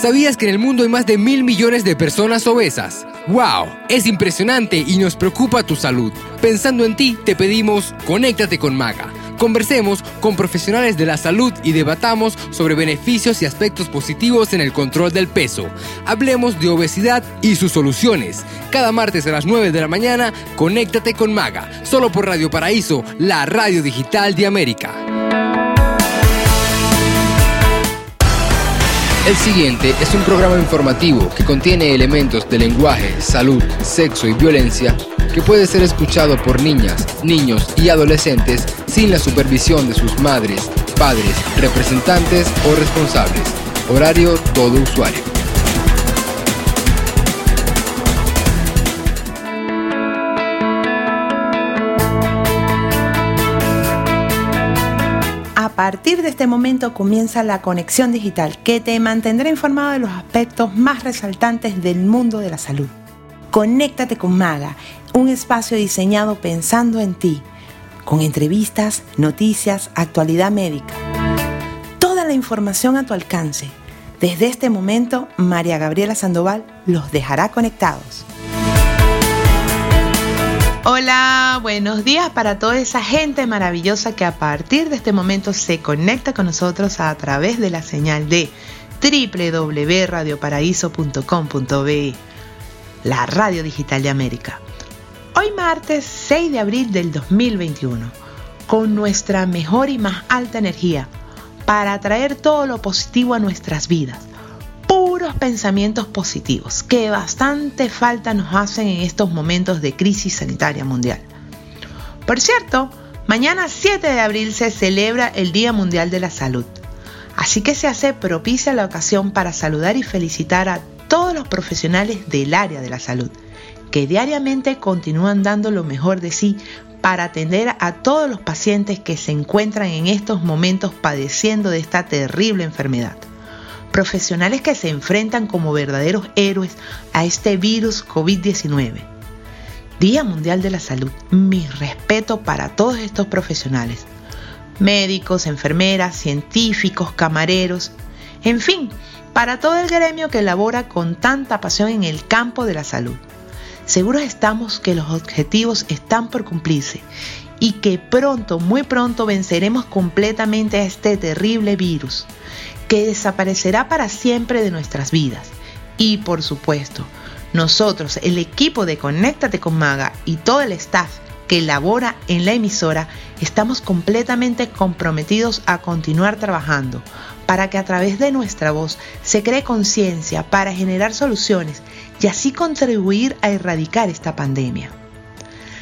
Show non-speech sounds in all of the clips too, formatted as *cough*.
¿Sabías que en el mundo hay más de mil millones de personas obesas? ¡Wow! Es impresionante y nos preocupa tu salud. Pensando en ti, te pedimos, conéctate con Maga. Conversemos con profesionales de la salud y debatamos sobre beneficios y aspectos positivos en el control del peso. Hablemos de obesidad y sus soluciones. Cada martes a las 9 de la mañana, conéctate con Maga, solo por Radio Paraíso, la radio digital de América. El siguiente es un programa informativo que contiene elementos de lenguaje, salud, sexo y violencia que puede ser escuchado por niñas, niños y adolescentes sin la supervisión de sus madres, padres, representantes o responsables. Horario todo usuario. Partir de este momento comienza la conexión digital que te mantendrá informado de los aspectos más resaltantes del mundo de la salud. Conéctate con Maga, un espacio diseñado pensando en ti, con entrevistas, noticias, actualidad médica. Toda la información a tu alcance. Desde este momento, María Gabriela Sandoval los dejará conectados. Hola, buenos días para toda esa gente maravillosa que a partir de este momento se conecta con nosotros a través de la señal de www.radioparaíso.com.be, la radio digital de América. Hoy martes 6 de abril del 2021, con nuestra mejor y más alta energía para atraer todo lo positivo a nuestras vidas puros pensamientos positivos que bastante falta nos hacen en estos momentos de crisis sanitaria mundial. Por cierto, mañana 7 de abril se celebra el Día Mundial de la Salud, así que se hace propicia la ocasión para saludar y felicitar a todos los profesionales del área de la salud, que diariamente continúan dando lo mejor de sí para atender a todos los pacientes que se encuentran en estos momentos padeciendo de esta terrible enfermedad profesionales que se enfrentan como verdaderos héroes a este virus COVID-19. Día Mundial de la Salud. Mi respeto para todos estos profesionales. Médicos, enfermeras, científicos, camareros, en fin, para todo el gremio que labora con tanta pasión en el campo de la salud. Seguros estamos que los objetivos están por cumplirse y que pronto, muy pronto venceremos completamente a este terrible virus que desaparecerá para siempre de nuestras vidas. Y por supuesto, nosotros, el equipo de Conéctate con Maga y todo el staff que labora en la emisora, estamos completamente comprometidos a continuar trabajando para que a través de nuestra voz se cree conciencia para generar soluciones y así contribuir a erradicar esta pandemia.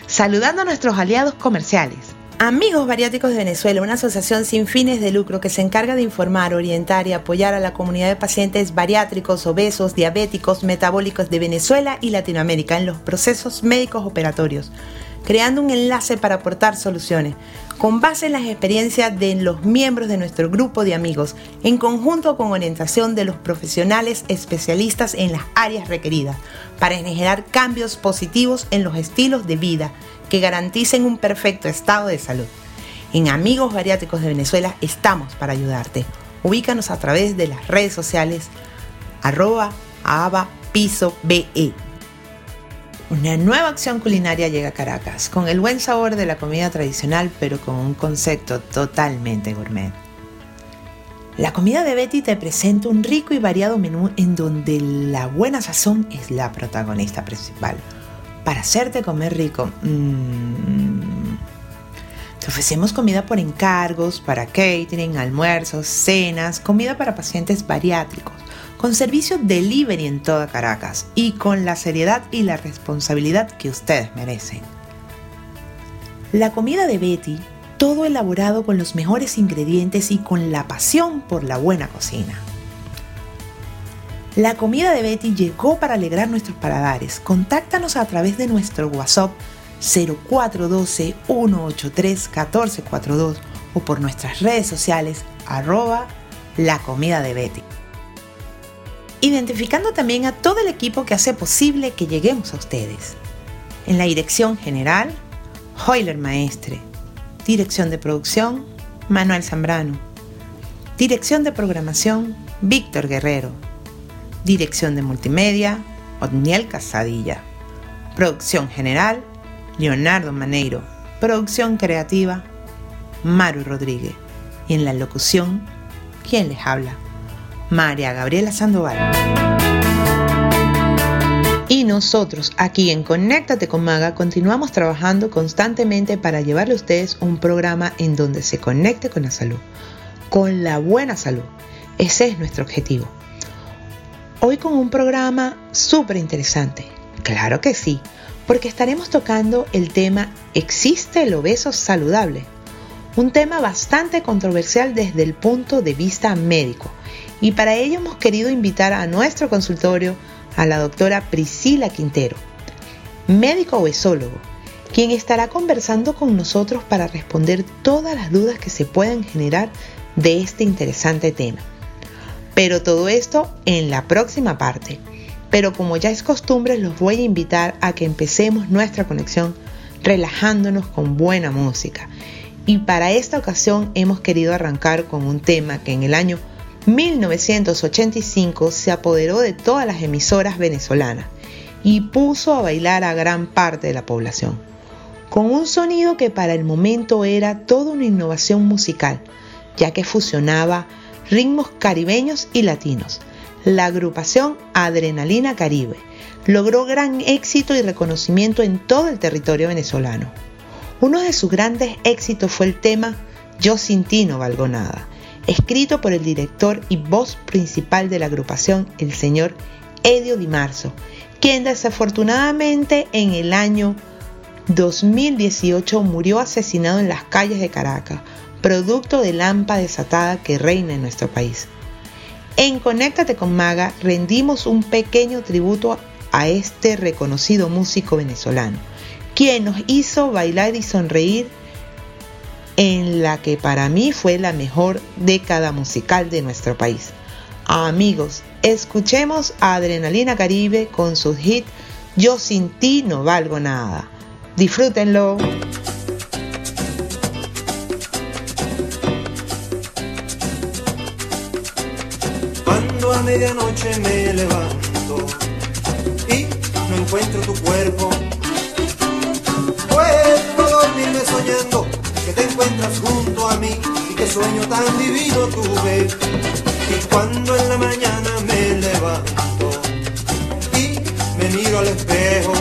Saludando a nuestros aliados comerciales, Amigos Bariátricos de Venezuela, una asociación sin fines de lucro que se encarga de informar, orientar y apoyar a la comunidad de pacientes bariátricos, obesos, diabéticos, metabólicos de Venezuela y Latinoamérica en los procesos médicos operatorios, creando un enlace para aportar soluciones, con base en las experiencias de los miembros de nuestro grupo de amigos, en conjunto con orientación de los profesionales especialistas en las áreas requeridas, para generar cambios positivos en los estilos de vida que garanticen un perfecto estado de salud. En Amigos Bariátricos de Venezuela estamos para ayudarte. Ubícanos a través de las redes sociales arroba aba piso be. Una nueva acción culinaria llega a Caracas, con el buen sabor de la comida tradicional, pero con un concepto totalmente gourmet. La comida de Betty te presenta un rico y variado menú en donde la buena sazón es la protagonista principal para hacerte comer rico. Mm, te ofrecemos comida por encargos, para catering, almuerzos, cenas, comida para pacientes bariátricos, con servicio delivery en toda Caracas y con la seriedad y la responsabilidad que ustedes merecen. La comida de Betty, todo elaborado con los mejores ingredientes y con la pasión por la buena cocina. La comida de Betty llegó para alegrar nuestros paladares. Contáctanos a través de nuestro WhatsApp 0412-183-1442 o por nuestras redes sociales arroba la comida de Betty. Identificando también a todo el equipo que hace posible que lleguemos a ustedes. En la dirección general, Hoyler Maestre. Dirección de producción, Manuel Zambrano. Dirección de programación, Víctor Guerrero. Dirección de multimedia, Otniel Casadilla. Producción general, Leonardo Maneiro. Producción creativa, Maru Rodríguez. Y en la locución, ¿quién les habla? María Gabriela Sandoval. Y nosotros aquí en Conéctate con Maga continuamos trabajando constantemente para llevarle a ustedes un programa en donde se conecte con la salud con la buena salud. Ese es nuestro objetivo. Hoy con un programa súper interesante. Claro que sí, porque estaremos tocando el tema ¿Existe el obeso saludable? Un tema bastante controversial desde el punto de vista médico. Y para ello hemos querido invitar a nuestro consultorio a la doctora Priscila Quintero, médico obesólogo, quien estará conversando con nosotros para responder todas las dudas que se puedan generar de este interesante tema. Pero todo esto en la próxima parte. Pero como ya es costumbre, los voy a invitar a que empecemos nuestra conexión relajándonos con buena música. Y para esta ocasión hemos querido arrancar con un tema que en el año 1985 se apoderó de todas las emisoras venezolanas y puso a bailar a gran parte de la población, con un sonido que para el momento era toda una innovación musical, ya que fusionaba ritmos caribeños y latinos. La agrupación Adrenalina Caribe logró gran éxito y reconocimiento en todo el territorio venezolano. Uno de sus grandes éxitos fue el tema Yo sin ti no valgo nada, escrito por el director y voz principal de la agrupación, el señor Edio Di Marzo, quien desafortunadamente en el año 2018 murió asesinado en las calles de Caracas producto de lampa desatada que reina en nuestro país. En Conéctate con Maga rendimos un pequeño tributo a este reconocido músico venezolano, quien nos hizo bailar y sonreír en la que para mí fue la mejor década musical de nuestro país. Amigos, escuchemos a Adrenalina Caribe con su hit Yo sin ti no valgo nada. Disfrútenlo. A medianoche me levanto y no encuentro tu cuerpo. A dormirme soñando que te encuentras junto a mí y qué sueño tan divino tuve. Y cuando en la mañana me levanto y me miro al espejo,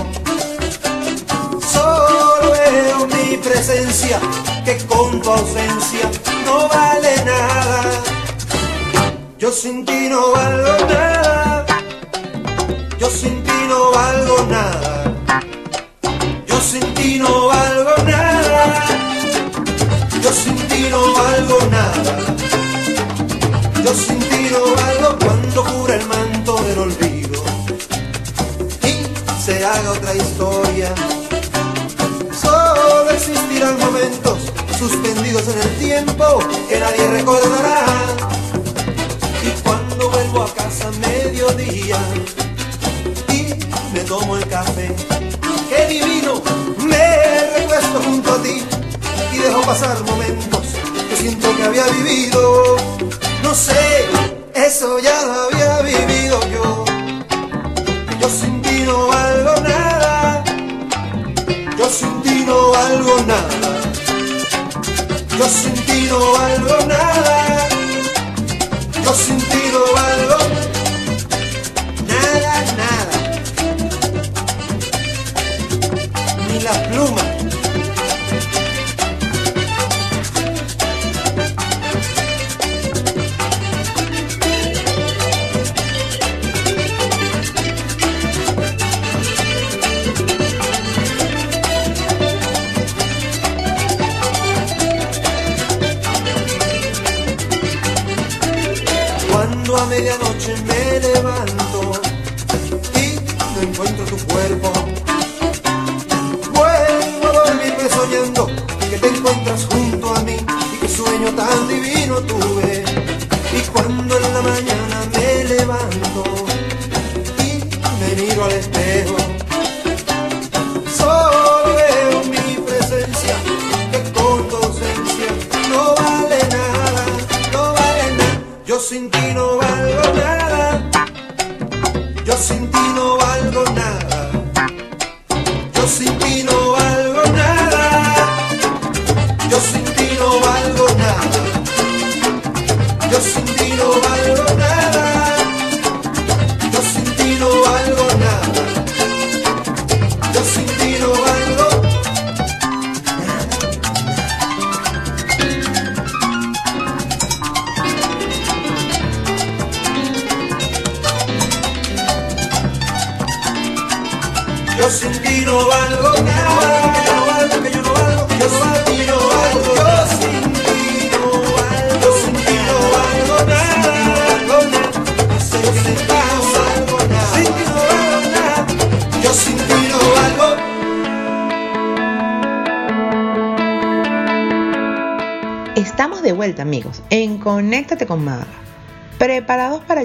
solo veo mi presencia que con tu ausencia no vale nada. Yo sin ti no valgo nada. Yo sin ti no valgo nada. Yo sin ti no valgo nada. Yo sin ti no valgo nada. Yo sin ti no valgo cuando cura el manto del olvido y se haga otra historia. Solo existirán momentos suspendidos en el tiempo que nadie recordará a casa a mediodía y me tomo el café. ¡Qué divino! Me recuesto junto a ti y dejo pasar momentos que siento que había vivido. No sé, eso ya lo había vivido yo. Yo sin ti no valgo nada. Yo sin ti no valgo nada. Yo sin ti no valgo nada. Yo sin ti no valgo nada, nada. Ni la pluma. Medianoche me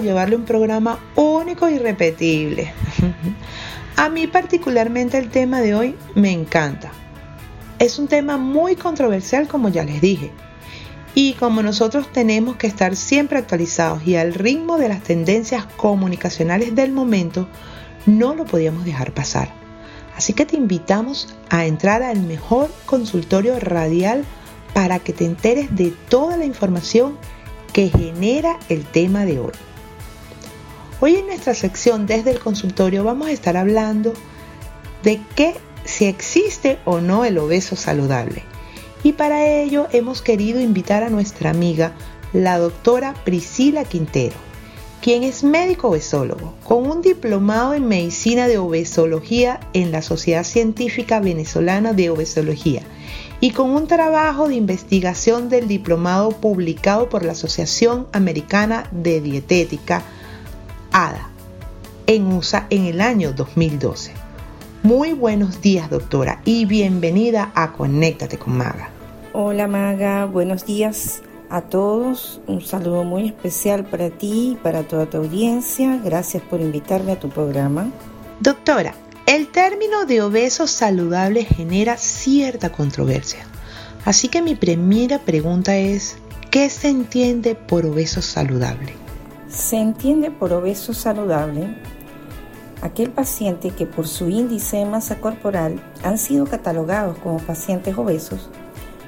llevarle un programa único y repetible. *laughs* A mí particularmente el tema de hoy me encanta. Es un tema muy controversial como ya les dije. Y como nosotros tenemos que estar siempre actualizados y al ritmo de las tendencias comunicacionales del momento, no lo podíamos dejar pasar. Así que te invitamos a entrar al mejor consultorio radial para que te enteres de toda la información que genera el tema de hoy. Hoy en nuestra sección desde el consultorio vamos a estar hablando de qué si existe o no el obeso saludable. Y para ello hemos querido invitar a nuestra amiga, la doctora Priscila Quintero, quien es médico obesólogo, con un diplomado en medicina de obesología en la Sociedad Científica Venezolana de Obesología y con un trabajo de investigación del diplomado publicado por la Asociación Americana de Dietética, ADA, en USA en el año 2012. Muy buenos días, doctora, y bienvenida a Conéctate con Maga. Hola Maga, buenos días a todos. Un saludo muy especial para ti y para toda tu audiencia. Gracias por invitarme a tu programa. Doctora, el término de obeso saludable genera cierta controversia. Así que mi primera pregunta es, ¿qué se entiende por obeso saludable? Se entiende por obeso saludable aquel paciente que por su índice de masa corporal han sido catalogados como pacientes obesos,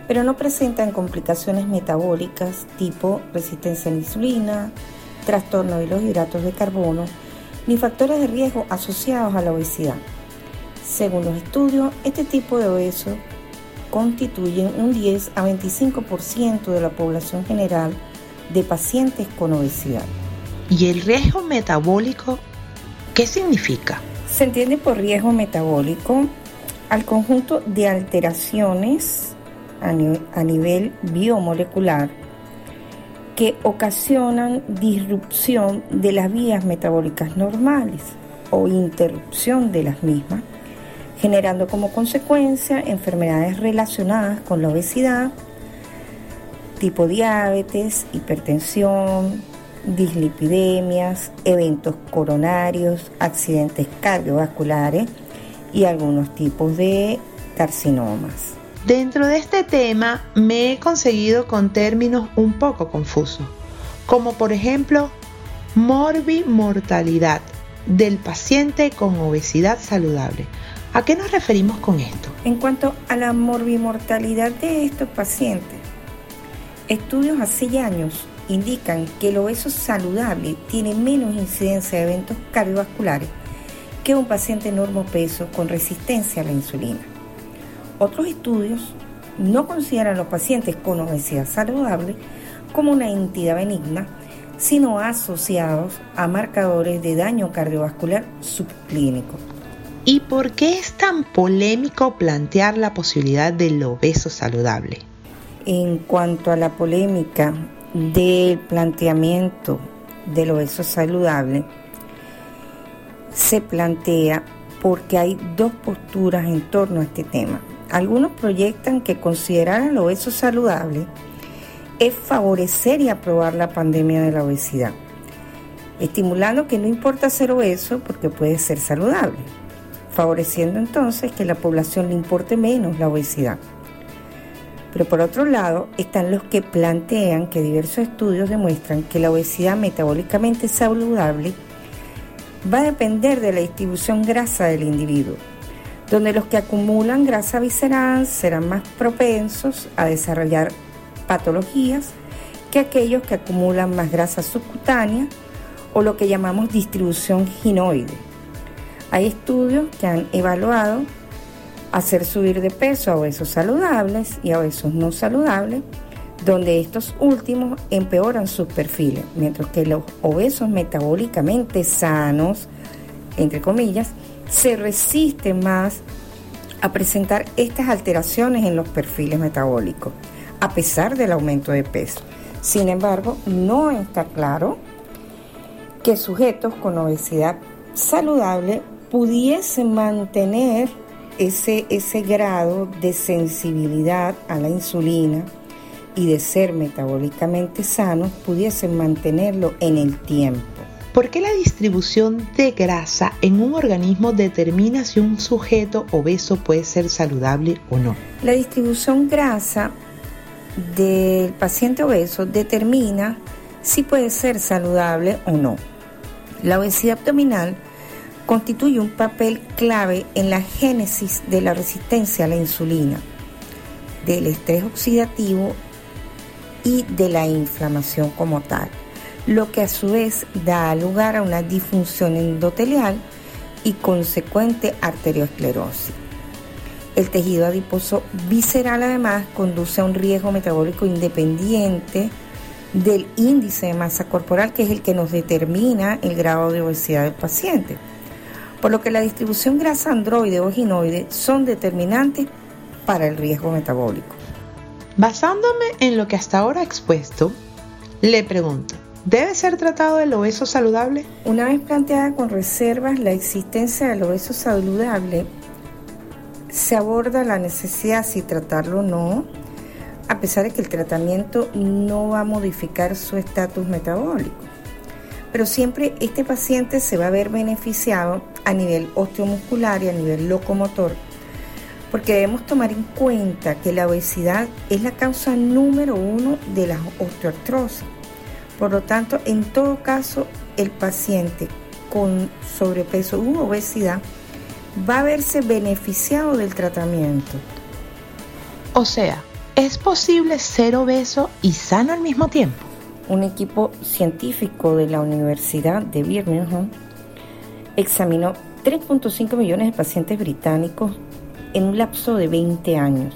pero no presentan complicaciones metabólicas tipo resistencia a la insulina, trastorno de los hidratos de carbono, ni factores de riesgo asociados a la obesidad. Según los estudios, este tipo de obesos constituyen un 10 a 25% de la población general de pacientes con obesidad. ¿Y el riesgo metabólico qué significa? Se entiende por riesgo metabólico al conjunto de alteraciones a, a nivel biomolecular que ocasionan disrupción de las vías metabólicas normales o interrupción de las mismas, generando como consecuencia enfermedades relacionadas con la obesidad, tipo diabetes, hipertensión, dislipidemias, eventos coronarios, accidentes cardiovasculares y algunos tipos de carcinomas. Dentro de este tema me he conseguido con términos un poco confusos, como por ejemplo morbimortalidad del paciente con obesidad saludable. ¿A qué nos referimos con esto? En cuanto a la morbimortalidad de estos pacientes, estudios hace años indican que el obeso saludable tiene menos incidencia de eventos cardiovasculares que un paciente normopeso con resistencia a la insulina. Otros estudios no consideran a los pacientes con obesidad saludable como una entidad benigna, sino asociados a marcadores de daño cardiovascular subclínico. ¿Y por qué es tan polémico plantear la posibilidad del obeso saludable? En cuanto a la polémica del planteamiento del obeso saludable, se plantea porque hay dos posturas en torno a este tema. Algunos proyectan que considerar al obeso saludable es favorecer y aprobar la pandemia de la obesidad, estimulando que no importa ser obeso porque puede ser saludable, favoreciendo entonces que la población le importe menos la obesidad. Pero por otro lado están los que plantean que diversos estudios demuestran que la obesidad metabólicamente saludable va a depender de la distribución grasa del individuo, donde los que acumulan grasa visceral serán más propensos a desarrollar patologías que aquellos que acumulan más grasa subcutánea o lo que llamamos distribución ginoide. Hay estudios que han evaluado hacer subir de peso a obesos saludables y a obesos no saludables, donde estos últimos empeoran sus perfiles, mientras que los obesos metabólicamente sanos, entre comillas, se resisten más a presentar estas alteraciones en los perfiles metabólicos, a pesar del aumento de peso. Sin embargo, no está claro que sujetos con obesidad saludable pudiesen mantener ese, ese grado de sensibilidad a la insulina y de ser metabólicamente sanos, pudiesen mantenerlo en el tiempo. ¿Por qué la distribución de grasa en un organismo determina si un sujeto obeso puede ser saludable o no? La distribución grasa del paciente obeso determina si puede ser saludable o no. La obesidad abdominal constituye un papel clave en la génesis de la resistencia a la insulina, del estrés oxidativo y de la inflamación como tal, lo que a su vez da lugar a una disfunción endotelial y consecuente arteriosclerosis. El tejido adiposo visceral además conduce a un riesgo metabólico independiente del índice de masa corporal, que es el que nos determina el grado de obesidad del paciente. Por lo que la distribución grasa androide o ginoide son determinantes para el riesgo metabólico. Basándome en lo que hasta ahora he expuesto, le pregunto, ¿debe ser tratado el obeso saludable? Una vez planteada con reservas la existencia del obeso saludable, se aborda la necesidad si tratarlo o no, a pesar de que el tratamiento no va a modificar su estatus metabólico. Pero siempre este paciente se va a ver beneficiado a nivel osteomuscular y a nivel locomotor, porque debemos tomar en cuenta que la obesidad es la causa número uno de la osteoartrosis. Por lo tanto, en todo caso, el paciente con sobrepeso u obesidad va a verse beneficiado del tratamiento. O sea, ¿es posible ser obeso y sano al mismo tiempo? Un equipo científico de la Universidad de Birmingham examinó 3.5 millones de pacientes británicos en un lapso de 20 años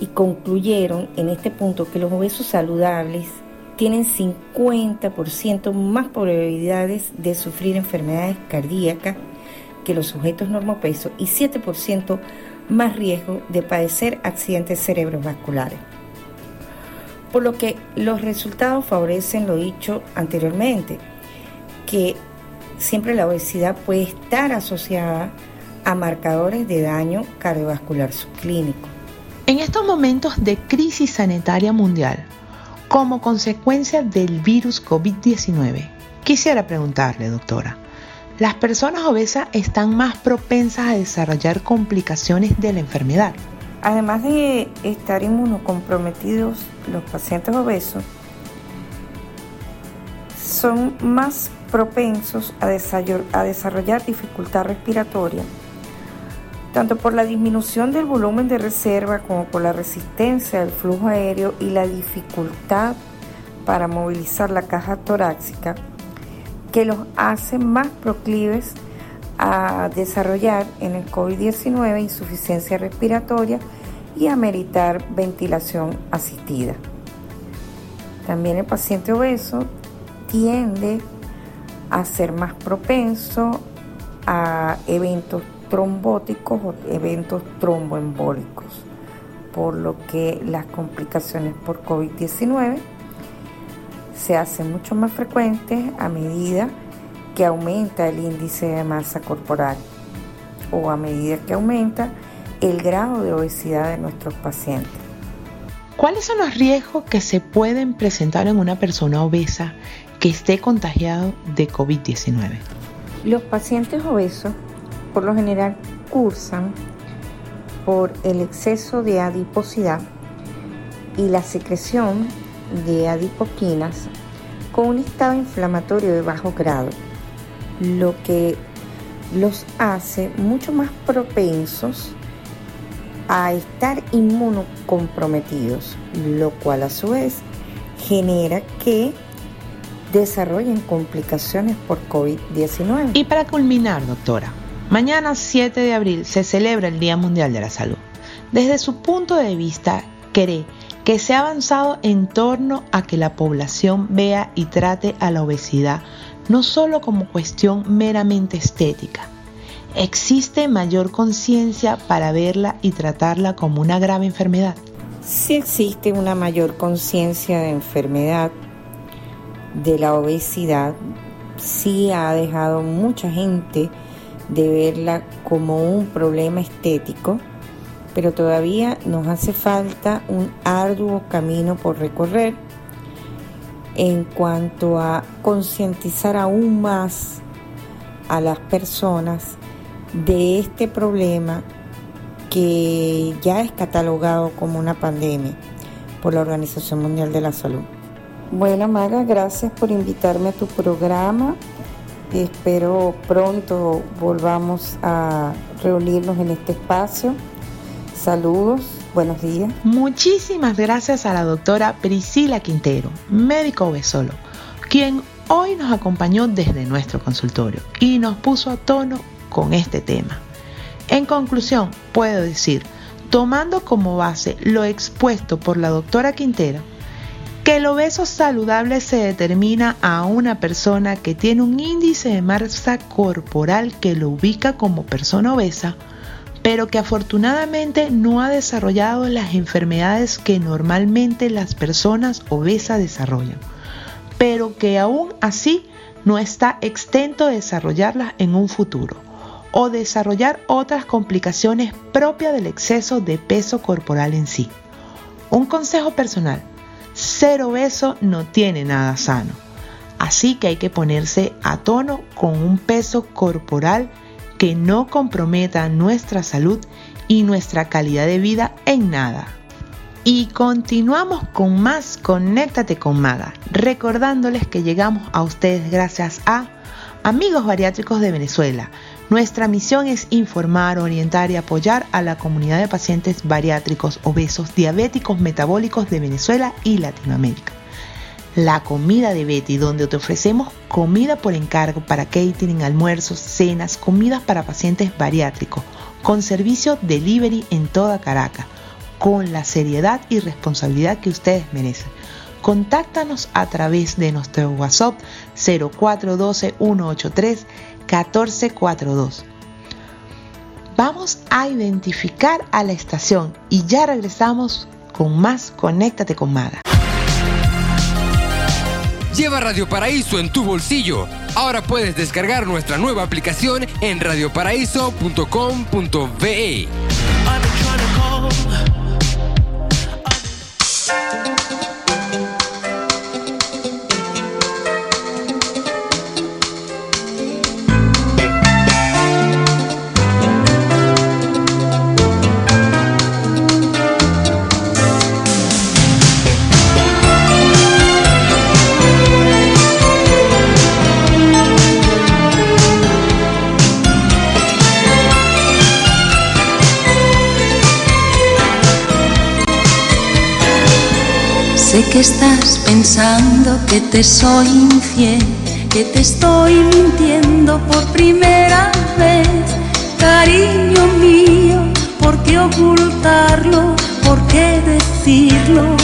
y concluyeron en este punto que los obesos saludables tienen 50% más probabilidades de sufrir enfermedades cardíacas que los sujetos normopeso y 7% más riesgo de padecer accidentes cerebrovasculares. Por lo que los resultados favorecen lo dicho anteriormente, que siempre la obesidad puede estar asociada a marcadores de daño cardiovascular subclínico. En estos momentos de crisis sanitaria mundial, como consecuencia del virus COVID-19, quisiera preguntarle, doctora, las personas obesas están más propensas a desarrollar complicaciones de la enfermedad. Además de estar inmunocomprometidos, los pacientes obesos son más propensos a desarrollar dificultad respiratoria, tanto por la disminución del volumen de reserva como por la resistencia del flujo aéreo y la dificultad para movilizar la caja torácica que los hace más proclives a desarrollar en el COVID-19 insuficiencia respiratoria y a meritar ventilación asistida. También el paciente obeso tiende a ser más propenso a eventos trombóticos o eventos tromboembólicos, por lo que las complicaciones por COVID-19 se hacen mucho más frecuentes a medida que aumenta el índice de masa corporal o a medida que aumenta el grado de obesidad de nuestros pacientes. ¿Cuáles son los riesgos que se pueden presentar en una persona obesa que esté contagiado de COVID-19? Los pacientes obesos por lo general cursan por el exceso de adiposidad y la secreción de adipoquinas con un estado inflamatorio de bajo grado, lo que los hace mucho más propensos a estar inmunocomprometidos, lo cual a su vez genera que desarrollen complicaciones por COVID-19. Y para culminar, doctora, mañana 7 de abril se celebra el Día Mundial de la Salud. Desde su punto de vista, ¿cree que se ha avanzado en torno a que la población vea y trate a la obesidad no solo como cuestión meramente estética? ¿Existe mayor conciencia para verla y tratarla como una grave enfermedad? Sí existe una mayor conciencia de enfermedad de la obesidad sí ha dejado mucha gente de verla como un problema estético, pero todavía nos hace falta un arduo camino por recorrer en cuanto a concientizar aún más a las personas de este problema que ya es catalogado como una pandemia por la Organización Mundial de la Salud. Bueno, Maga, gracias por invitarme a tu programa. Espero pronto volvamos a reunirnos en este espacio. Saludos, buenos días. Muchísimas gracias a la doctora Priscila Quintero, médico obesolo, quien hoy nos acompañó desde nuestro consultorio y nos puso a tono con este tema. En conclusión, puedo decir, tomando como base lo expuesto por la doctora Quintero, que el obeso saludable se determina a una persona que tiene un índice de masa corporal que lo ubica como persona obesa, pero que afortunadamente no ha desarrollado las enfermedades que normalmente las personas obesas desarrollan, pero que aún así no está exento de desarrollarlas en un futuro o desarrollar otras complicaciones propias del exceso de peso corporal en sí. Un consejo personal ser obeso no tiene nada sano. Así que hay que ponerse a tono con un peso corporal que no comprometa nuestra salud y nuestra calidad de vida en nada. Y continuamos con más Conéctate con Maga, recordándoles que llegamos a ustedes gracias a Amigos Bariátricos de Venezuela, nuestra misión es informar, orientar y apoyar a la comunidad de pacientes bariátricos, obesos, diabéticos, metabólicos de Venezuela y Latinoamérica. La comida de Betty, donde te ofrecemos comida por encargo para catering, almuerzos, cenas, comidas para pacientes bariátricos, con servicio delivery en toda Caracas, con la seriedad y responsabilidad que ustedes merecen. Contáctanos a través de nuestro WhatsApp 0412 183 1442. Vamos a identificar a la estación y ya regresamos con más Conéctate con Maga. Lleva Radio Paraíso en tu bolsillo. Ahora puedes descargar nuestra nueva aplicación en radioparaíso.com.be. Sé que estás pensando que te soy infiel, que te estoy mintiendo por primera vez. Cariño mío, ¿por qué ocultarlo? ¿Por qué decirlo?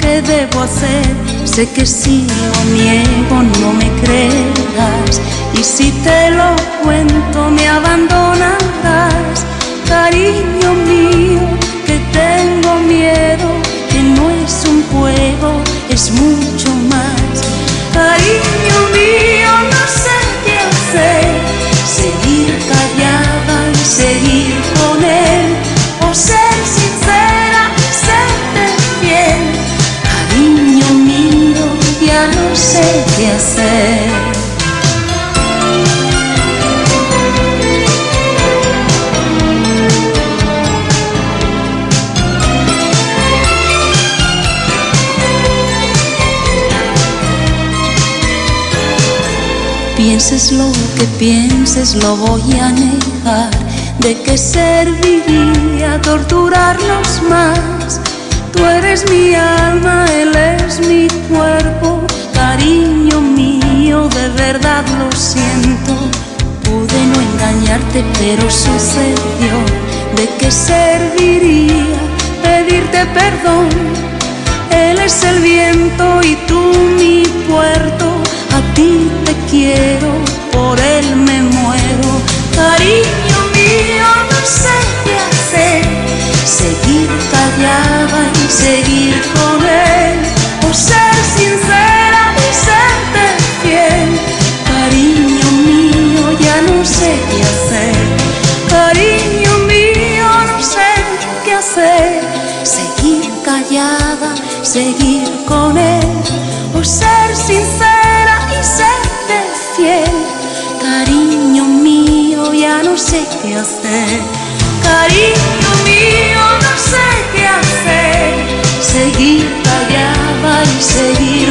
¿Qué debo hacer? Sé que si lo niego no me creerás y si te lo cuento me abandonarás. Pienses, lo voy a negar. ¿De qué serviría torturarnos más? Tú eres mi alma, él es mi cuerpo, cariño mío, de verdad lo siento. Pude no engañarte, pero sucedió. ¿De qué serviría pedirte perdón? Él es el viento y tú mi puerto. A ti te quiero, Seguir callada y seguir con él. O ser sincera y serte fiel. Cariño mío, ya no sé qué hacer. Cariño mío, no sé qué hacer. Seguir callada, seguir con él. O ser sincera y serte fiel. Cariño mío, ya no sé qué hacer. Cariño mío, sé qué hacer. Seguir callada y seguir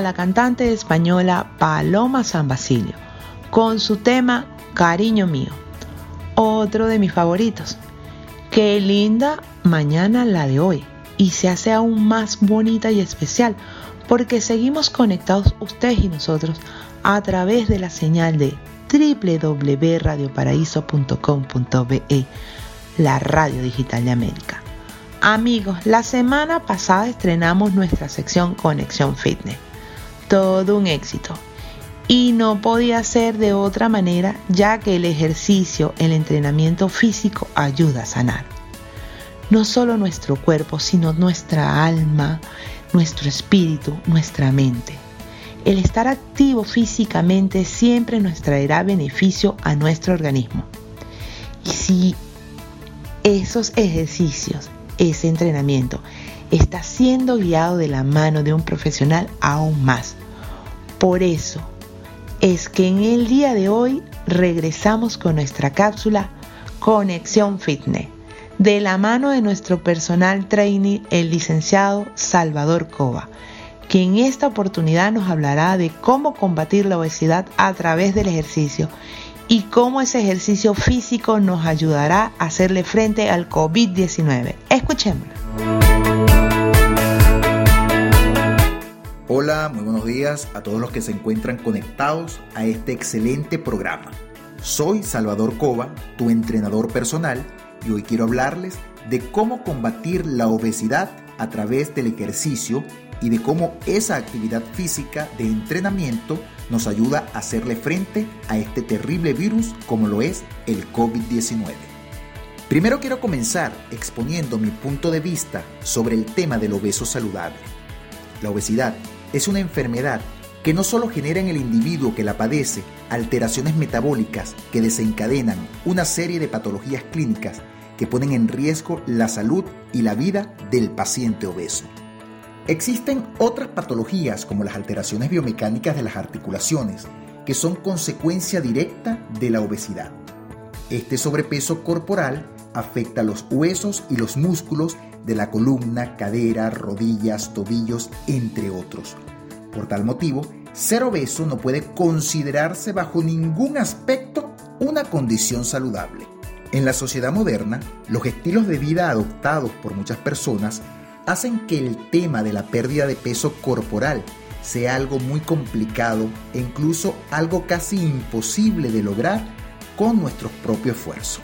la cantante española Paloma San Basilio con su tema Cariño mío, otro de mis favoritos. Qué linda mañana la de hoy y se hace aún más bonita y especial porque seguimos conectados ustedes y nosotros a través de la señal de www.radioparaíso.com.be, la radio digital de América. Amigos, la semana pasada estrenamos nuestra sección Conexión Fitness. Todo un éxito. Y no podía ser de otra manera ya que el ejercicio, el entrenamiento físico ayuda a sanar. No solo nuestro cuerpo, sino nuestra alma, nuestro espíritu, nuestra mente. El estar activo físicamente siempre nos traerá beneficio a nuestro organismo. Y si esos ejercicios ese entrenamiento está siendo guiado de la mano de un profesional aún más. Por eso es que en el día de hoy regresamos con nuestra cápsula Conexión Fitness, de la mano de nuestro personal trainee, el licenciado Salvador Cova, que en esta oportunidad nos hablará de cómo combatir la obesidad a través del ejercicio y cómo ese ejercicio físico nos ayudará a hacerle frente al COVID-19. Escuchémoslo. Hola, muy buenos días a todos los que se encuentran conectados a este excelente programa. Soy Salvador Cova, tu entrenador personal, y hoy quiero hablarles de cómo combatir la obesidad a través del ejercicio y de cómo esa actividad física de entrenamiento nos ayuda a hacerle frente a este terrible virus como lo es el COVID-19. Primero quiero comenzar exponiendo mi punto de vista sobre el tema del obeso saludable. La obesidad es una enfermedad que no solo genera en el individuo que la padece alteraciones metabólicas que desencadenan una serie de patologías clínicas que ponen en riesgo la salud y la vida del paciente obeso. Existen otras patologías como las alteraciones biomecánicas de las articulaciones, que son consecuencia directa de la obesidad. Este sobrepeso corporal afecta los huesos y los músculos de la columna, cadera, rodillas, tobillos, entre otros. Por tal motivo, ser obeso no puede considerarse bajo ningún aspecto una condición saludable. En la sociedad moderna, los estilos de vida adoptados por muchas personas hacen que el tema de la pérdida de peso corporal sea algo muy complicado e incluso algo casi imposible de lograr con nuestro propio esfuerzo.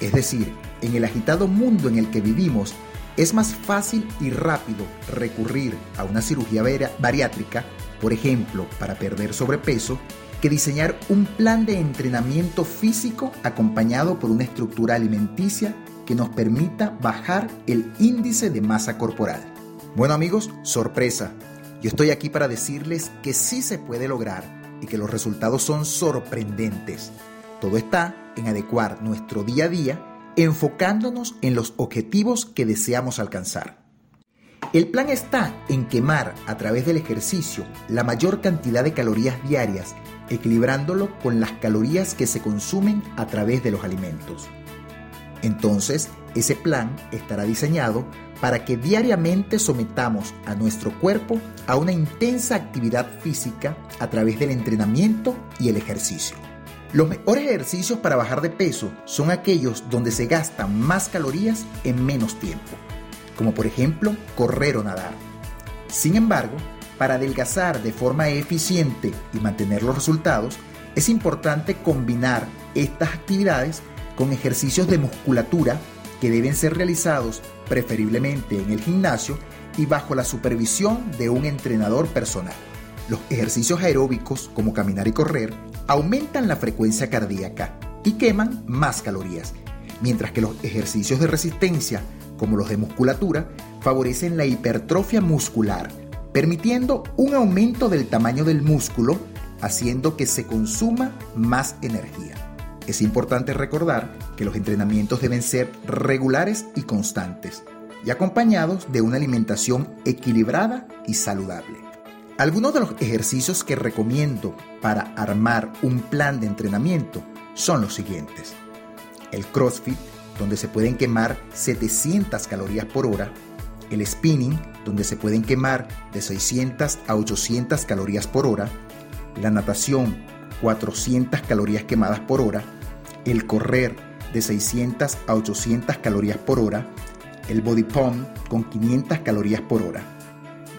Es decir, en el agitado mundo en el que vivimos, es más fácil y rápido recurrir a una cirugía bariátrica por ejemplo, para perder sobrepeso, que diseñar un plan de entrenamiento físico acompañado por una estructura alimenticia que nos permita bajar el índice de masa corporal. Bueno amigos, sorpresa. Yo estoy aquí para decirles que sí se puede lograr y que los resultados son sorprendentes. Todo está en adecuar nuestro día a día enfocándonos en los objetivos que deseamos alcanzar. El plan está en quemar a través del ejercicio la mayor cantidad de calorías diarias, equilibrándolo con las calorías que se consumen a través de los alimentos. Entonces, ese plan estará diseñado para que diariamente sometamos a nuestro cuerpo a una intensa actividad física a través del entrenamiento y el ejercicio. Los mejores ejercicios para bajar de peso son aquellos donde se gastan más calorías en menos tiempo, como por ejemplo correr o nadar. Sin embargo, para adelgazar de forma eficiente y mantener los resultados, es importante combinar estas actividades con ejercicios de musculatura que deben ser realizados preferiblemente en el gimnasio y bajo la supervisión de un entrenador personal. Los ejercicios aeróbicos como caminar y correr aumentan la frecuencia cardíaca y queman más calorías, mientras que los ejercicios de resistencia como los de musculatura favorecen la hipertrofia muscular, permitiendo un aumento del tamaño del músculo, haciendo que se consuma más energía. Es importante recordar que los entrenamientos deben ser regulares y constantes, y acompañados de una alimentación equilibrada y saludable. Algunos de los ejercicios que recomiendo para armar un plan de entrenamiento son los siguientes. El CrossFit, donde se pueden quemar 700 calorías por hora. El spinning, donde se pueden quemar de 600 a 800 calorías por hora. La natación, 400 calorías quemadas por hora, el correr de 600 a 800 calorías por hora, el body pump con 500 calorías por hora.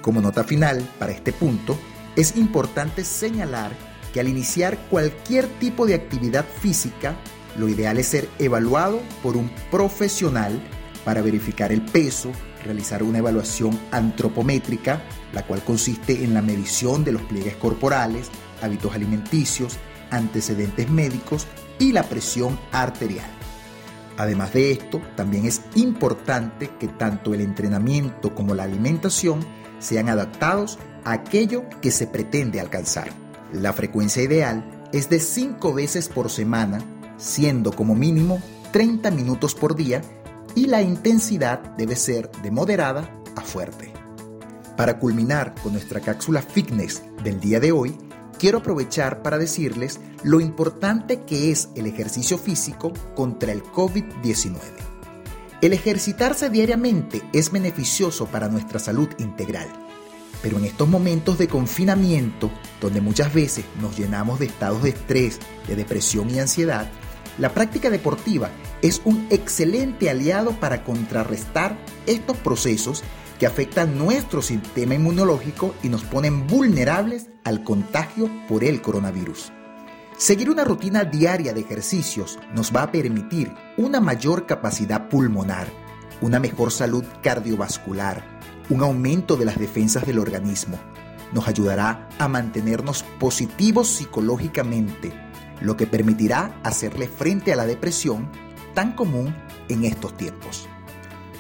Como nota final para este punto, es importante señalar que al iniciar cualquier tipo de actividad física, lo ideal es ser evaluado por un profesional para verificar el peso, realizar una evaluación antropométrica, la cual consiste en la medición de los pliegues corporales, hábitos alimenticios, antecedentes médicos y la presión arterial. Además de esto, también es importante que tanto el entrenamiento como la alimentación sean adaptados a aquello que se pretende alcanzar. La frecuencia ideal es de 5 veces por semana, siendo como mínimo 30 minutos por día y la intensidad debe ser de moderada a fuerte. Para culminar con nuestra cápsula fitness del día de hoy, quiero aprovechar para decirles lo importante que es el ejercicio físico contra el COVID-19. El ejercitarse diariamente es beneficioso para nuestra salud integral, pero en estos momentos de confinamiento, donde muchas veces nos llenamos de estados de estrés, de depresión y ansiedad, la práctica deportiva es un excelente aliado para contrarrestar estos procesos que afectan nuestro sistema inmunológico y nos ponen vulnerables al contagio por el coronavirus. Seguir una rutina diaria de ejercicios nos va a permitir una mayor capacidad pulmonar, una mejor salud cardiovascular, un aumento de las defensas del organismo. Nos ayudará a mantenernos positivos psicológicamente, lo que permitirá hacerle frente a la depresión tan común en estos tiempos.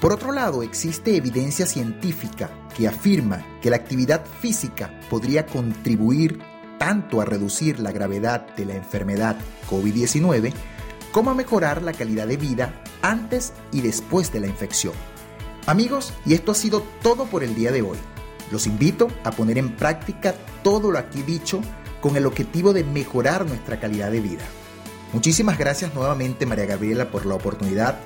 Por otro lado, existe evidencia científica que afirma que la actividad física podría contribuir tanto a reducir la gravedad de la enfermedad COVID-19 como a mejorar la calidad de vida antes y después de la infección. Amigos, y esto ha sido todo por el día de hoy. Los invito a poner en práctica todo lo aquí dicho con el objetivo de mejorar nuestra calidad de vida. Muchísimas gracias nuevamente María Gabriela por la oportunidad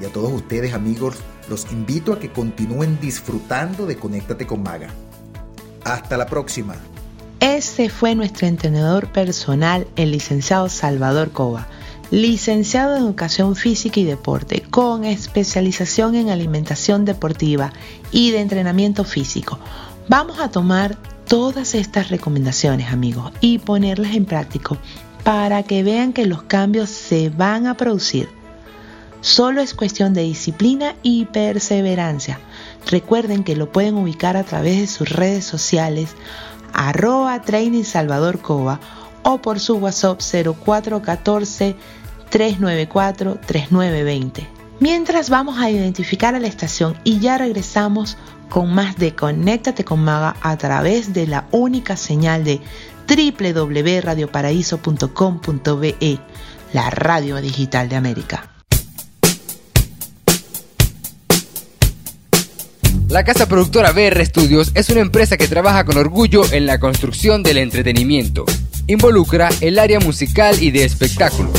y a todos ustedes amigos los invito a que continúen disfrutando de Conéctate con Maga. Hasta la próxima. Ese fue nuestro entrenador personal, el licenciado Salvador Cova, licenciado en Educación Física y Deporte, con especialización en alimentación deportiva y de entrenamiento físico. Vamos a tomar todas estas recomendaciones, amigos, y ponerlas en práctica para que vean que los cambios se van a producir Solo es cuestión de disciplina y perseverancia. Recuerden que lo pueden ubicar a través de sus redes sociales arroba Training Salvador Cova o por su WhatsApp 0414 394 3920. Mientras vamos a identificar a la estación y ya regresamos con más de Conéctate con Maga a través de la única señal de www.radioparaíso.com.be, la radio digital de América. La casa productora BR Studios es una empresa que trabaja con orgullo en la construcción del entretenimiento. Involucra el área musical y de espectáculo.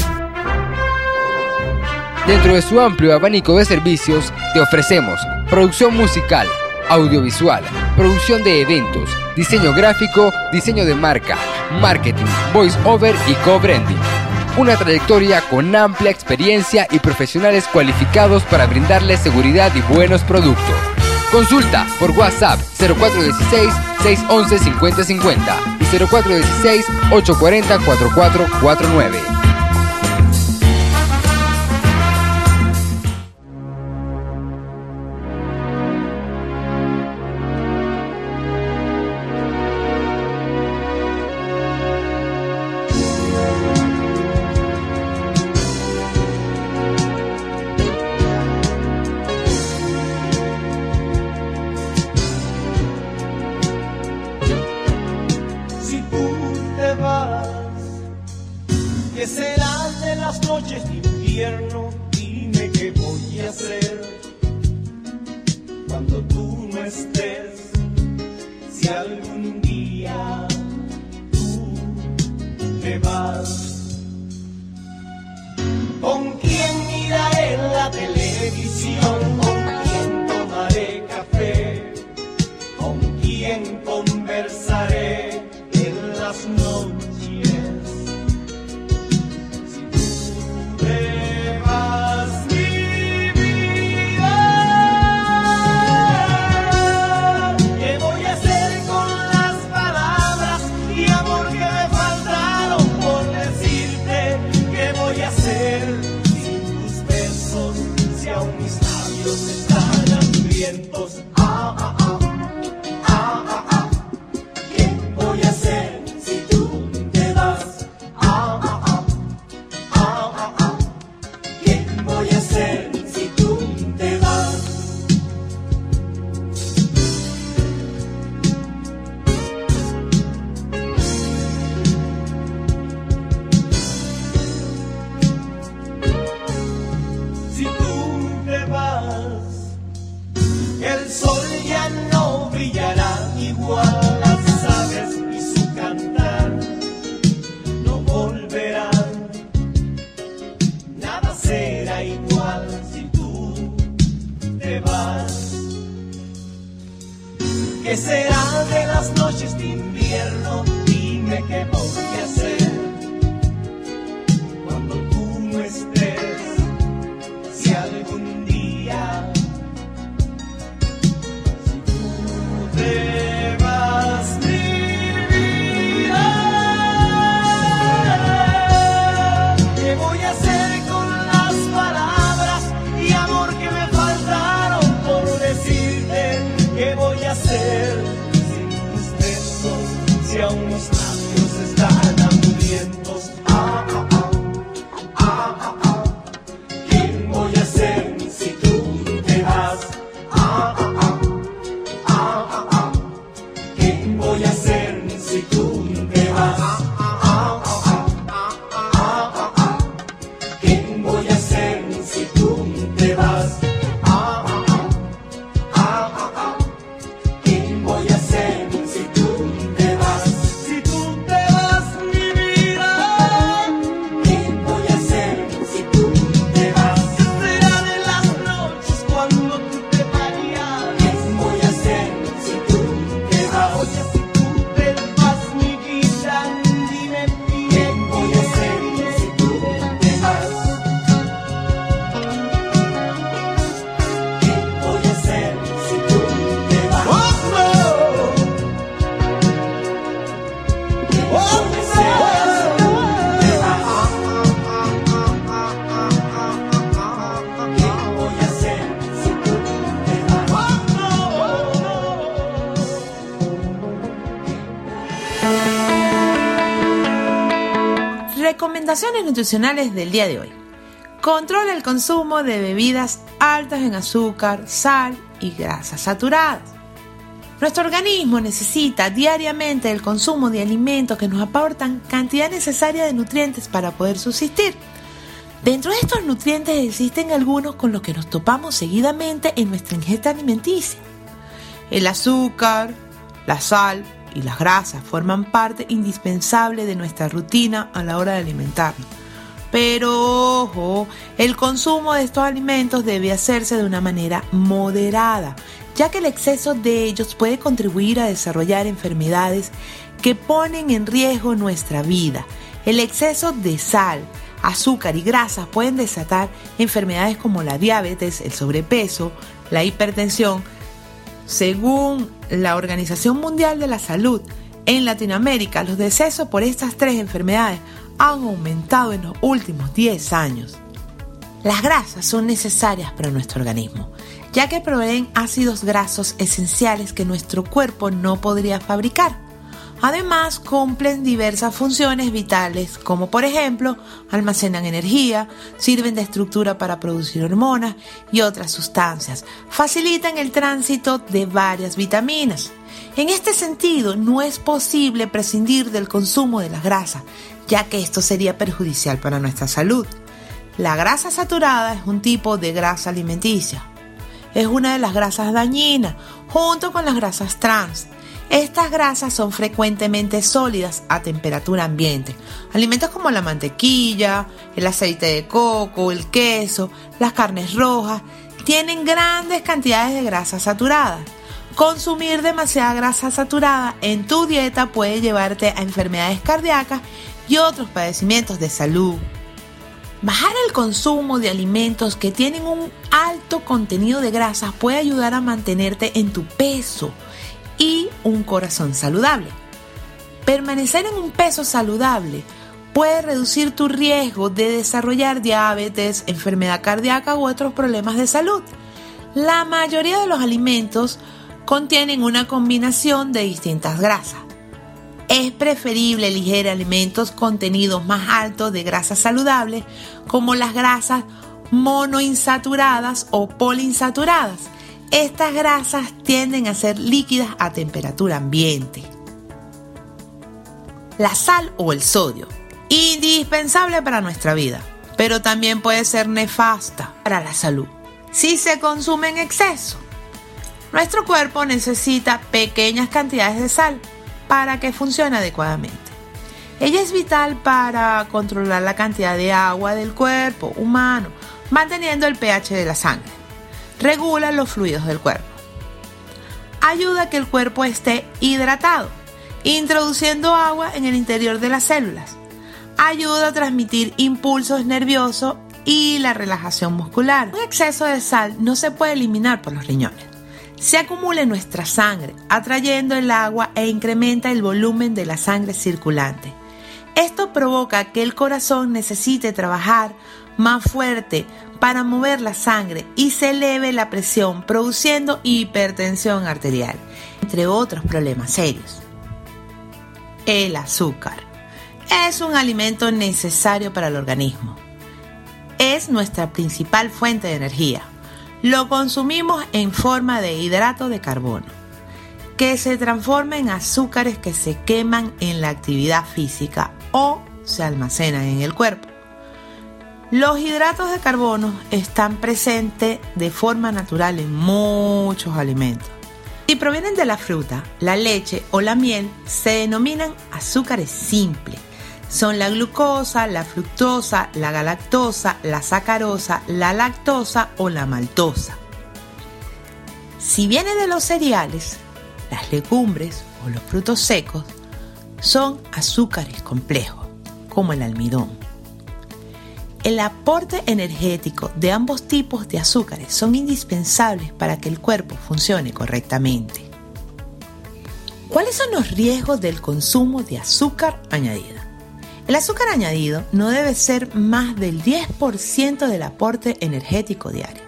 Dentro de su amplio abanico de servicios, te ofrecemos producción musical, audiovisual, producción de eventos, diseño gráfico, diseño de marca, marketing, voice over y co-branding. Una trayectoria con amplia experiencia y profesionales cualificados para brindarles seguridad y buenos productos. Consulta por WhatsApp 0416-611-5050 y 0416-840-4449. Nutricionales del día de hoy. Controla el consumo de bebidas altas en azúcar, sal y grasas saturadas. Nuestro organismo necesita diariamente el consumo de alimentos que nos aportan cantidad necesaria de nutrientes para poder subsistir. Dentro de estos nutrientes existen algunos con los que nos topamos seguidamente en nuestra ingesta alimenticia. El azúcar, la sal y las grasas forman parte indispensable de nuestra rutina a la hora de alimentarnos. Pero ojo, el consumo de estos alimentos debe hacerse de una manera moderada, ya que el exceso de ellos puede contribuir a desarrollar enfermedades que ponen en riesgo nuestra vida. El exceso de sal, azúcar y grasas pueden desatar enfermedades como la diabetes, el sobrepeso, la hipertensión. Según la Organización Mundial de la Salud, en Latinoamérica los decesos por estas tres enfermedades han aumentado en los últimos 10 años. Las grasas son necesarias para nuestro organismo, ya que proveen ácidos grasos esenciales que nuestro cuerpo no podría fabricar. Además, cumplen diversas funciones vitales, como por ejemplo, almacenan energía, sirven de estructura para producir hormonas y otras sustancias, facilitan el tránsito de varias vitaminas. En este sentido, no es posible prescindir del consumo de las grasas, ya que esto sería perjudicial para nuestra salud. La grasa saturada es un tipo de grasa alimenticia. Es una de las grasas dañinas, junto con las grasas trans. Estas grasas son frecuentemente sólidas a temperatura ambiente. Alimentos como la mantequilla, el aceite de coco, el queso, las carnes rojas, tienen grandes cantidades de grasa saturada. Consumir demasiada grasa saturada en tu dieta puede llevarte a enfermedades cardíacas y otros padecimientos de salud. Bajar el consumo de alimentos que tienen un alto contenido de grasas puede ayudar a mantenerte en tu peso y un corazón saludable. Permanecer en un peso saludable puede reducir tu riesgo de desarrollar diabetes, enfermedad cardíaca u otros problemas de salud. La mayoría de los alimentos contienen una combinación de distintas grasas. Es preferible elegir alimentos contenidos más altos de grasas saludables como las grasas monoinsaturadas o poliinsaturadas. Estas grasas tienden a ser líquidas a temperatura ambiente. La sal o el sodio, indispensable para nuestra vida, pero también puede ser nefasta para la salud si se consume en exceso. Nuestro cuerpo necesita pequeñas cantidades de sal para que funcione adecuadamente. Ella es vital para controlar la cantidad de agua del cuerpo humano, manteniendo el pH de la sangre. Regula los fluidos del cuerpo. Ayuda a que el cuerpo esté hidratado, introduciendo agua en el interior de las células. Ayuda a transmitir impulsos nerviosos y la relajación muscular. Un exceso de sal no se puede eliminar por los riñones se acumula en nuestra sangre, atrayendo el agua e incrementa el volumen de la sangre circulante. Esto provoca que el corazón necesite trabajar más fuerte para mover la sangre y se eleve la presión, produciendo hipertensión arterial, entre otros problemas serios. El azúcar es un alimento necesario para el organismo. Es nuestra principal fuente de energía lo consumimos en forma de hidrato de carbono, que se transforma en azúcares que se queman en la actividad física o se almacenan en el cuerpo. Los hidratos de carbono están presentes de forma natural en muchos alimentos. Si provienen de la fruta, la leche o la miel, se denominan azúcares simples son la glucosa, la fructosa, la galactosa, la sacarosa, la lactosa o la maltosa. Si viene de los cereales, las legumbres o los frutos secos, son azúcares complejos, como el almidón. El aporte energético de ambos tipos de azúcares son indispensables para que el cuerpo funcione correctamente. ¿Cuáles son los riesgos del consumo de azúcar añadida? El azúcar añadido no debe ser más del 10% del aporte energético diario.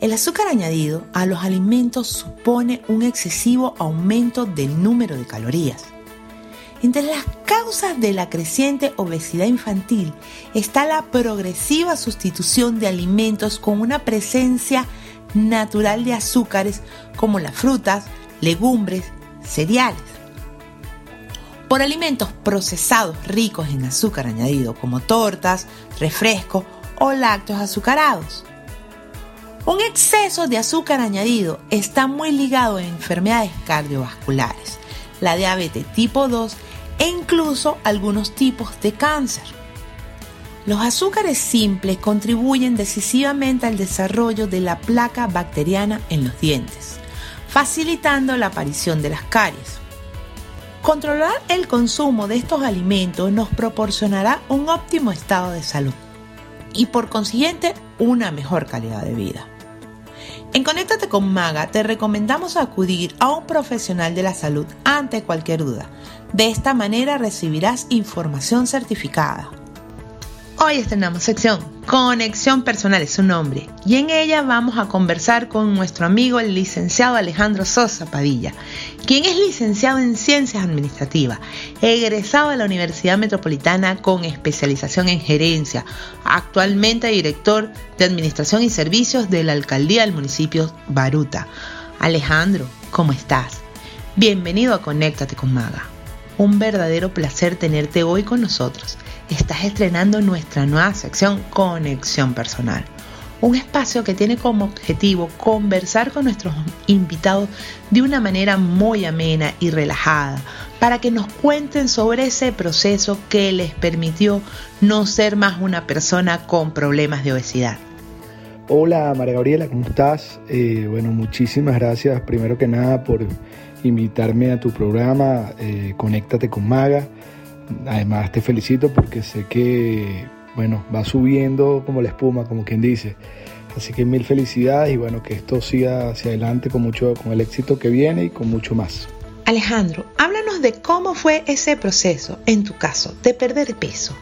El azúcar añadido a los alimentos supone un excesivo aumento del número de calorías. Entre las causas de la creciente obesidad infantil está la progresiva sustitución de alimentos con una presencia natural de azúcares como las frutas, legumbres, cereales. Por alimentos procesados ricos en azúcar añadido como tortas, refrescos o lácteos azucarados. Un exceso de azúcar añadido está muy ligado a enfermedades cardiovasculares, la diabetes tipo 2 e incluso algunos tipos de cáncer. Los azúcares simples contribuyen decisivamente al desarrollo de la placa bacteriana en los dientes, facilitando la aparición de las caries. Controlar el consumo de estos alimentos nos proporcionará un óptimo estado de salud y por consiguiente una mejor calidad de vida. En Conéctate con Maga te recomendamos acudir a un profesional de la salud ante cualquier duda. De esta manera recibirás información certificada. Hoy estrenamos sección Conexión Personal es su nombre y en ella vamos a conversar con nuestro amigo el licenciado Alejandro Sosa Padilla, quien es licenciado en Ciencias Administrativas, egresado de la Universidad Metropolitana con especialización en gerencia, actualmente director de Administración y Servicios de la Alcaldía del municipio Baruta. Alejandro, ¿cómo estás? Bienvenido a Conéctate con Maga. Un verdadero placer tenerte hoy con nosotros estás estrenando nuestra nueva sección Conexión Personal. Un espacio que tiene como objetivo conversar con nuestros invitados de una manera muy amena y relajada para que nos cuenten sobre ese proceso que les permitió no ser más una persona con problemas de obesidad. Hola María Gabriela, ¿cómo estás? Eh, bueno, muchísimas gracias primero que nada por invitarme a tu programa eh, Conéctate con Maga. Además te felicito porque sé que, bueno, va subiendo como la espuma, como quien dice. Así que mil felicidades y bueno, que esto siga hacia adelante con mucho, con el éxito que viene y con mucho más. Alejandro, háblanos de cómo fue ese proceso, en tu caso, de perder peso.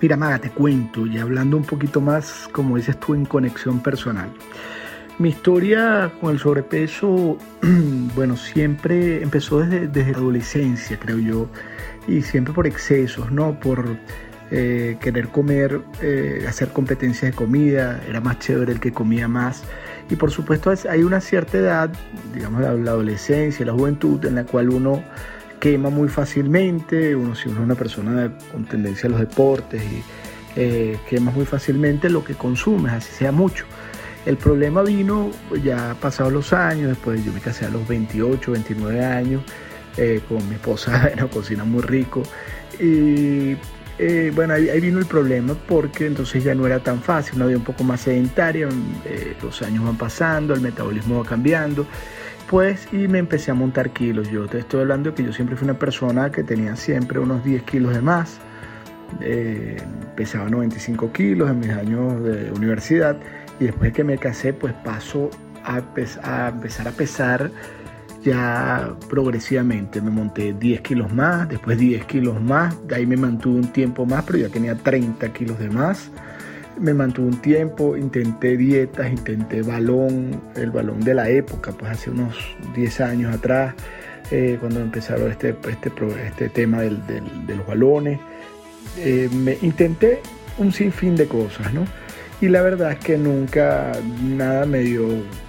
Mira, Maga, te cuento, y hablando un poquito más, como dices tú, en conexión personal. Mi historia con el sobrepeso, *clears throat* bueno, siempre empezó desde, desde la adolescencia, creo yo y siempre por excesos, ¿no? Por eh, querer comer, eh, hacer competencias de comida, era más chévere el que comía más. Y por supuesto hay una cierta edad, digamos la, adolescencia, la juventud, en la cual uno quema muy fácilmente, uno si uno es una persona con tendencia a los deportes y eh, quema muy fácilmente lo que consumes, así sea mucho. El problema vino ya pasados los años, después yo me casé a los 28, 29 años, eh, con mi esposa, *laughs* bueno, cocina muy rico. Y eh, bueno, ahí, vino el problema porque entonces ya no era tan fácil, una vida un poco más sedentaria, eh, los años van pasando, el metabolismo va cambiando. Pues, y me empecé a montar kilos. Yo te estoy hablando de que yo siempre fui una persona que tenía siempre unos 10 kilos de más. pesaba 95 kilos en mis años de universidad y después de que me casé pues paso a, a empezar a pesar ya progresivamente me monté 10 kilos más, después 10 kilos más, de ahí me mantuve un tiempo más, pero ya tenía 30 kilos de más. Me mantuve un tiempo, intenté dietas, intenté balón, el balón de la época, pues hace unos 10 años atrás, eh, cuando empezaron este, este, este tema del, de los balones. Eh, me intenté un sinfín de cosas, ¿no? Y la verdad es que nunca nada me dio,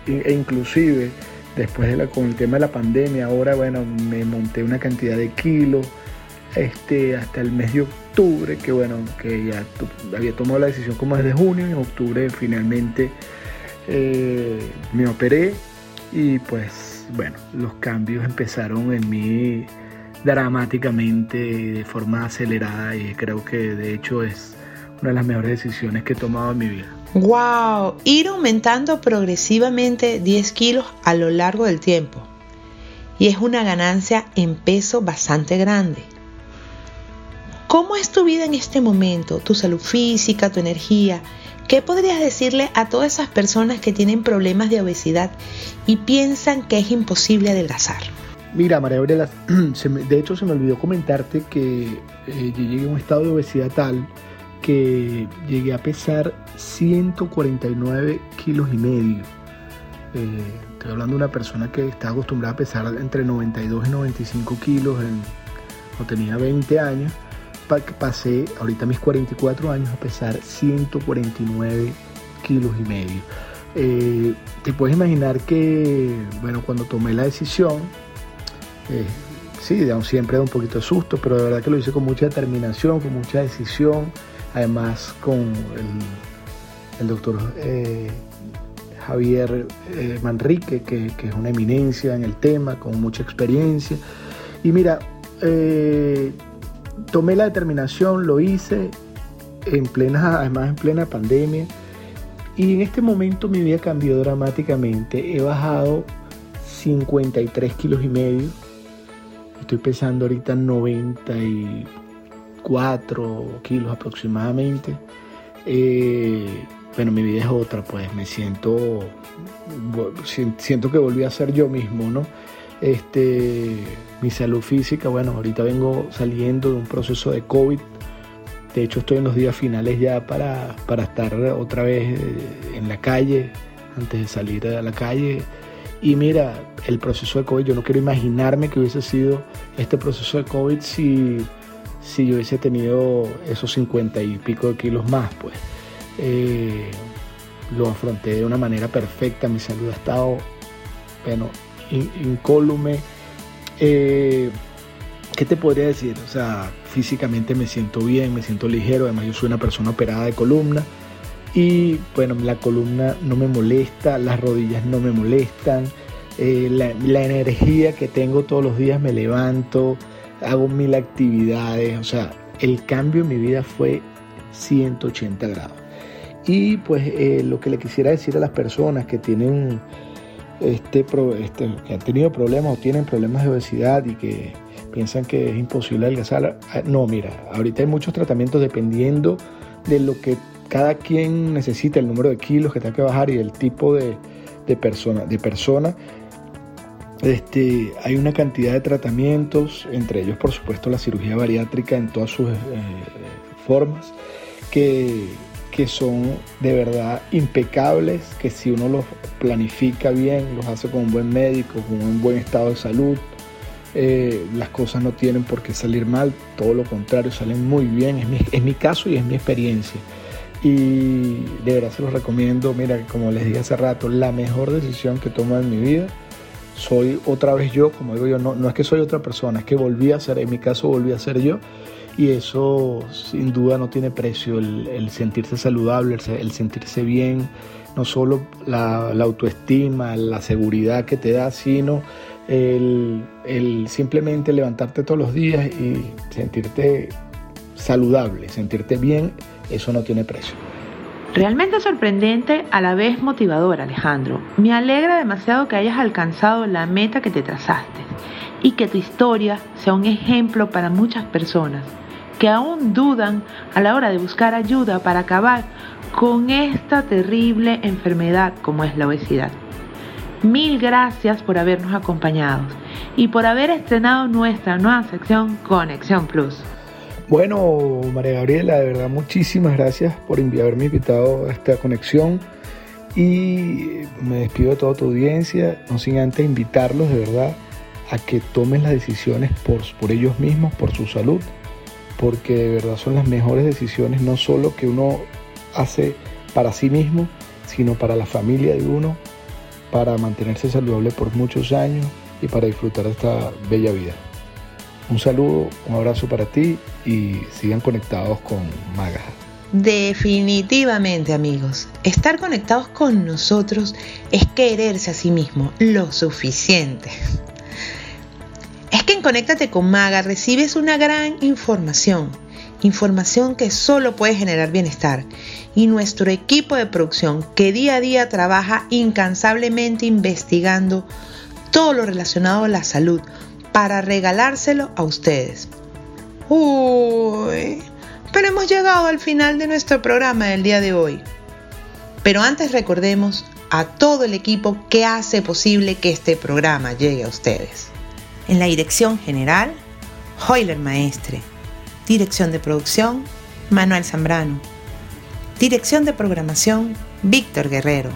e inclusive Después de la, con el tema de la pandemia, ahora bueno, me monté una cantidad de kilos este, hasta el mes de octubre, que bueno, que ya había tomado la decisión como desde junio, en octubre finalmente eh, me operé y pues bueno, los cambios empezaron en mí dramáticamente, de forma acelerada y creo que de hecho es una de las mejores decisiones que he tomado en mi vida. ¡Wow! Ir aumentando progresivamente 10 kilos a lo largo del tiempo. Y es una ganancia en peso bastante grande. ¿Cómo es tu vida en este momento? ¿Tu salud física, tu energía? ¿Qué podrías decirle a todas esas personas que tienen problemas de obesidad y piensan que es imposible adelgazar? Mira, María Gabriela, *clears throat* de hecho se me olvidó comentarte que eh, yo llegué a un estado de obesidad tal que llegué a pesar 149 kilos y medio. Eh, estoy hablando de una persona que está acostumbrada a pesar entre 92 y 95 kilos. cuando tenía 20 años, pasé ahorita mis 44 años a pesar 149 kilos y medio. Eh, te puedes imaginar que, bueno, cuando tomé la decisión, eh, sí, siempre da un poquito de susto, pero de verdad que lo hice con mucha determinación, con mucha decisión, además con el, doctor eh, Javier eh, Manrique, que, es una eminencia en el tema, con mucha experiencia. Y mira, eh, tomé la determinación, lo hice en plena, además en plena pandemia. Y en este momento mi vida cambió dramáticamente. He bajado 53 kilos y medio. Estoy pesando ahorita 94 kilos aproximadamente. Eh, bueno, mi vida es otra, pues me siento, siento que volví a ser yo mismo, ¿no? Este, mi salud física, bueno, ahorita vengo saliendo de un proceso de COVID. De hecho, estoy en los días finales ya para, para estar otra vez eh, en la calle, antes de salir a la calle. Y mira, el proceso de COVID, yo no quiero imaginarme que hubiese sido este proceso de COVID si, si yo hubiese tenido esos 50 y pico de kilos más, pues. Eh, lo afronté de una manera perfecta, mi salud ha estado, bueno, incólume. Eh, ¿Qué te podría decir? O sea, físicamente me siento bien, me siento ligero, además yo soy una persona operada de columna y bueno, la columna no me molesta, las rodillas no me molestan, eh, la, la, energía que tengo todos los días me levanto, hago mil actividades, o sea, el cambio en mi vida fue 180 grados. Y pues eh, lo que le quisiera decir a las personas que tienen este, este, que han tenido problemas o tienen problemas de obesidad y que piensan que es imposible adelgazar, ah, no, mira, ahorita hay muchos tratamientos dependiendo de lo que cada quien necesita, el número de kilos que tenga que bajar y el tipo de, persona. De persona este, hay una cantidad de tratamientos, entre ellos por supuesto la cirugía bariátrica en todas sus eh, formas, que que son de verdad impecables, que si uno los planifica bien, los hace con un buen médico, con un buen estado de salud, eh, las cosas no tienen por qué salir mal, todo lo contrario, salen muy bien, es mi, es mi caso y es mi experiencia. Y de verdad se los recomiendo, mira, como les dije hace rato, la mejor decisión que tomo en mi vida, soy otra vez yo, como digo yo, no, no es que soy otra persona, es que volví a ser, en mi caso volví a ser yo y eso sin duda no tiene precio, el, sentirse saludable, el, sentirse bien, no solo la, autoestima, la seguridad que te da, sino el, simplemente levantarte todos los días y sentirte saludable, sentirte bien, eso no tiene precio. Realmente sorprendente, a la vez motivador, Alejandro. Me alegra demasiado que hayas alcanzado la meta que te trazaste y que tu historia sea un ejemplo para muchas personas que aún dudan a la hora de buscar ayuda para acabar con esta terrible enfermedad como es la obesidad. Mil gracias por habernos acompañado y por haber estrenado nuestra nueva sección Conexión Plus. Bueno, María Gabriela, de verdad muchísimas gracias por haberme invitado a esta conexión y me despido de toda tu audiencia, no sin antes invitarlos de verdad a que tomen las decisiones por, por ellos mismos, por su salud porque de verdad son las mejores decisiones, no solo que uno hace para sí mismo, sino para la familia de uno, para mantenerse saludable por muchos años y para disfrutar de esta bella vida. Un saludo, un abrazo para ti y sigan conectados con Maga. Definitivamente amigos, estar conectados con nosotros es quererse a sí mismo lo suficiente. Es que en Conéctate con Maga recibes una gran información, información que solo puede generar bienestar. Y nuestro equipo de producción que día a día trabaja incansablemente investigando todo lo relacionado a la salud para regalárselo a ustedes. Uy, pero hemos llegado al final de nuestro programa del día de hoy. Pero antes recordemos a todo el equipo que hace posible que este programa llegue a ustedes. En la dirección general, Hoyler Maestre. Dirección de producción, Manuel Zambrano. Dirección de programación, Víctor Guerrero.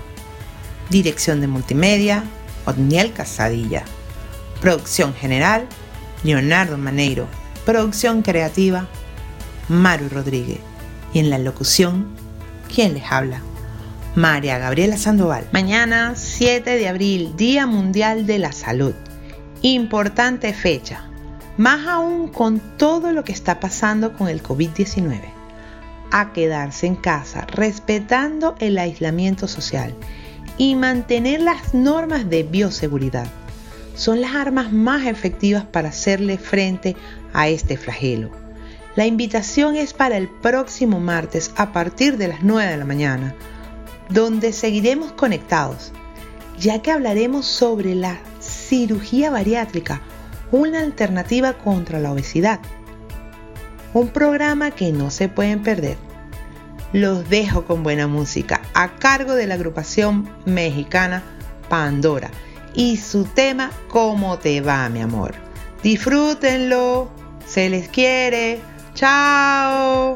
Dirección de multimedia, Otniel Casadilla. Producción general, Leonardo Maneiro. producción creativa, Maru Rodríguez. Y en la locución, ¿quién les habla? María Gabriela Sandoval. Mañana, 7 de abril, Día Mundial de la Salud. Importante fecha, más aún con todo lo que está pasando con el COVID-19. A quedarse en casa, respetando el aislamiento social y mantener las normas de bioseguridad. Son las armas más efectivas para hacerle frente a este flagelo. La invitación es para el próximo martes a partir de las 9 de la mañana donde seguiremos conectados, ya que hablaremos sobre la cirugía bariátrica, una alternativa contra la obesidad. Un programa que no se pueden perder. Los dejo con buena música a cargo de la agrupación mexicana Pandora y su tema ¿Cómo te va, mi amor? Disfrútenlo, se les quiere. Chao.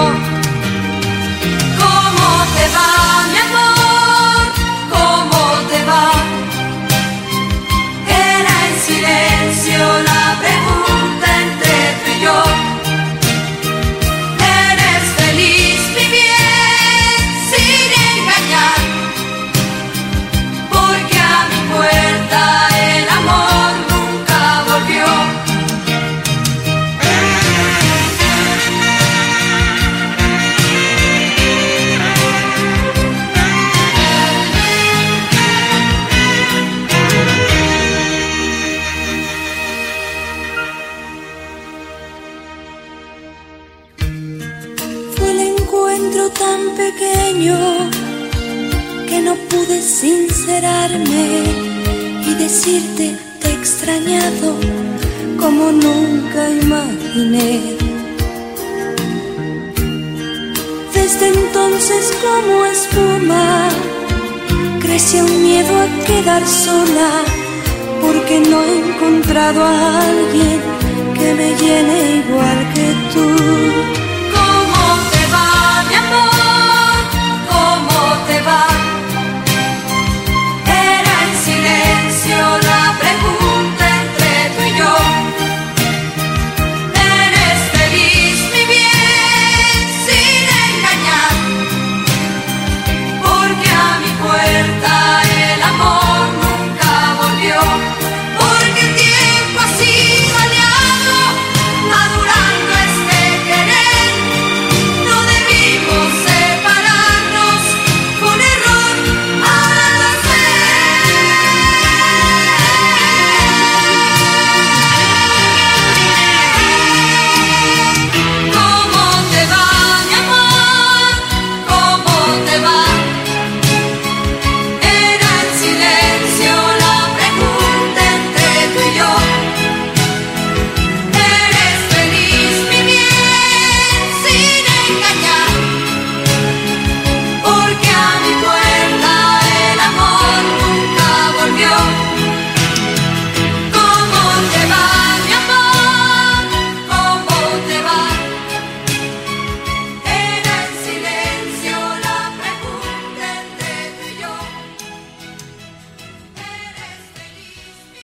tan pequeño que no pude sincerarme y decirte te he extrañado como nunca imaginé. Desde entonces como espuma crece un miedo a quedar sola porque no he encontrado a alguien que me llene igual que tú. silencio